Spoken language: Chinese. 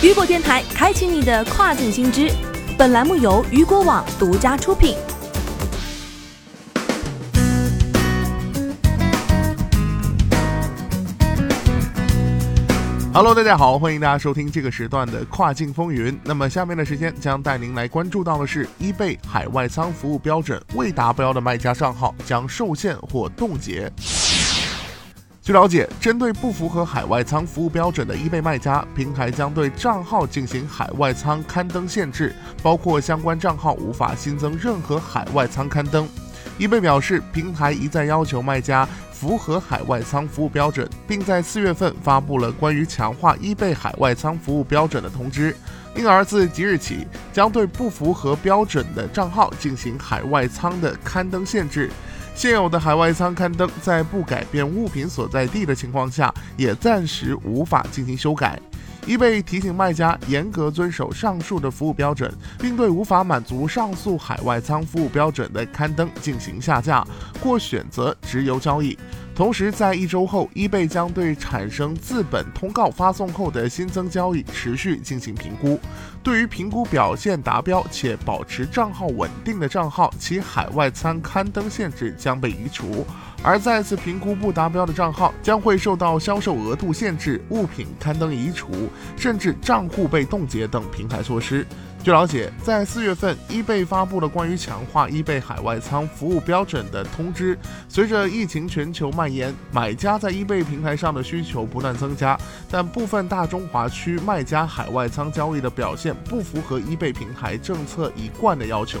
雨果电台开启你的跨境新知。本栏目由雨果网独家出品。Hello，大家好，欢迎大家收听这个时段的跨境风云。那么下面的时间将带您来关注到的是，eBay 海外仓服务标准未达标的卖家账号将受限或冻结。据了解，针对不符合海外仓服务标准的 eBay 卖家，平台将对账号进行海外仓刊登限制，包括相关账号无法新增任何海外仓刊登。eBay 表示，平台一再要求卖家。符合海外仓服务标准，并在四月份发布了关于强化 eBay 海外仓服务标准的通知，因而自即日起将对不符合标准的账号进行海外仓的刊登限制。现有的海外仓刊登在不改变物品所在地的情况下，也暂时无法进行修改。易贝提醒卖家严格遵守上述的服务标准，并对无法满足上述海外仓服务标准的刊登进行下架或选择直邮交易。同时，在一周后易贝将对产生资本通告发送后的新增交易持续进行评估。对于评估表现达标且保持账号稳定的账号，其海外仓刊登限制将被移除。而再次评估不达标的账号将会受到销售额度限制、物品刊登移除，甚至账户被冻结等平台措施。据了解，在四月份，eBay 发布了关于强化 eBay 海外仓服务标准的通知。随着疫情全球蔓延，买家在 eBay 平台上的需求不断增加，但部分大中华区卖家海外仓交易的表现不符合 eBay 平台政策一贯的要求。